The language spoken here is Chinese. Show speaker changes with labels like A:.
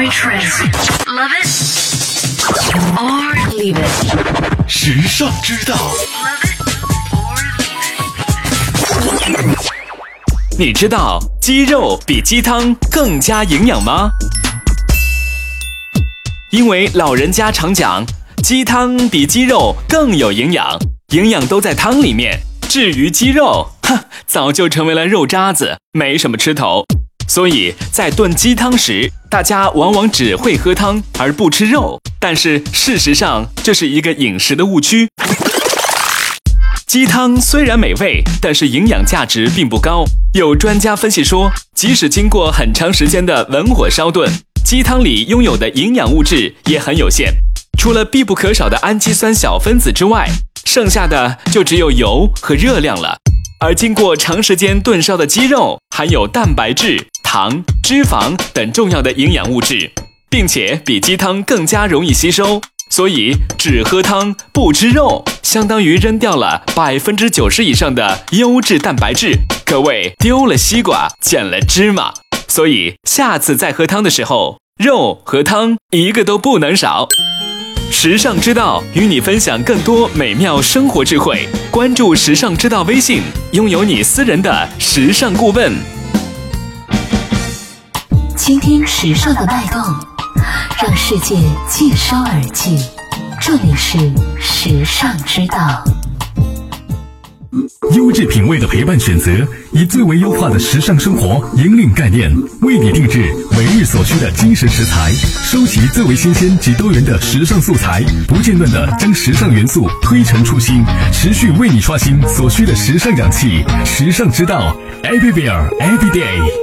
A: favorite trends. Love it or leave it.
B: 时尚之道
C: 你知道鸡肉比鸡汤更加营养吗？因为老人家常讲，鸡汤比鸡肉更有营养，营养都在汤里面。至于鸡肉，哼，早就成为了肉渣子，没什么吃头。所以在炖鸡汤时，大家往往只会喝汤而不吃肉，但是事实上这是一个饮食的误区。鸡汤虽然美味，但是营养价值并不高。有专家分析说，即使经过很长时间的文火烧炖，鸡汤里拥有的营养物质也很有限。除了必不可少的氨基酸小分子之外，剩下的就只有油和热量了。而经过长时间炖烧的鸡肉，含有蛋白质、糖、脂肪等重要的营养物质，并且比鸡汤更加容易吸收。所以只喝汤不吃肉，相当于扔掉了百分之九十以上的优质蛋白质，可谓丢了西瓜捡了芝麻。所以下次再喝汤的时候，肉和汤一个都不能少。时尚之道与你分享更多美妙生活智慧，关注时尚之道微信，拥有你私人的时尚顾问。
D: 倾听时尚的脉动，让世界尽收耳际。这里是时尚之道。
B: 优质品味的陪伴选择，以最为优化的时尚生活引领概念，为你定制每日所需的精神食材，收集最为新鲜及多元的时尚素材，不间断的将时尚元素推陈出新，持续为你刷新所需的时尚氧气。时尚之道，Everywhere Every Day。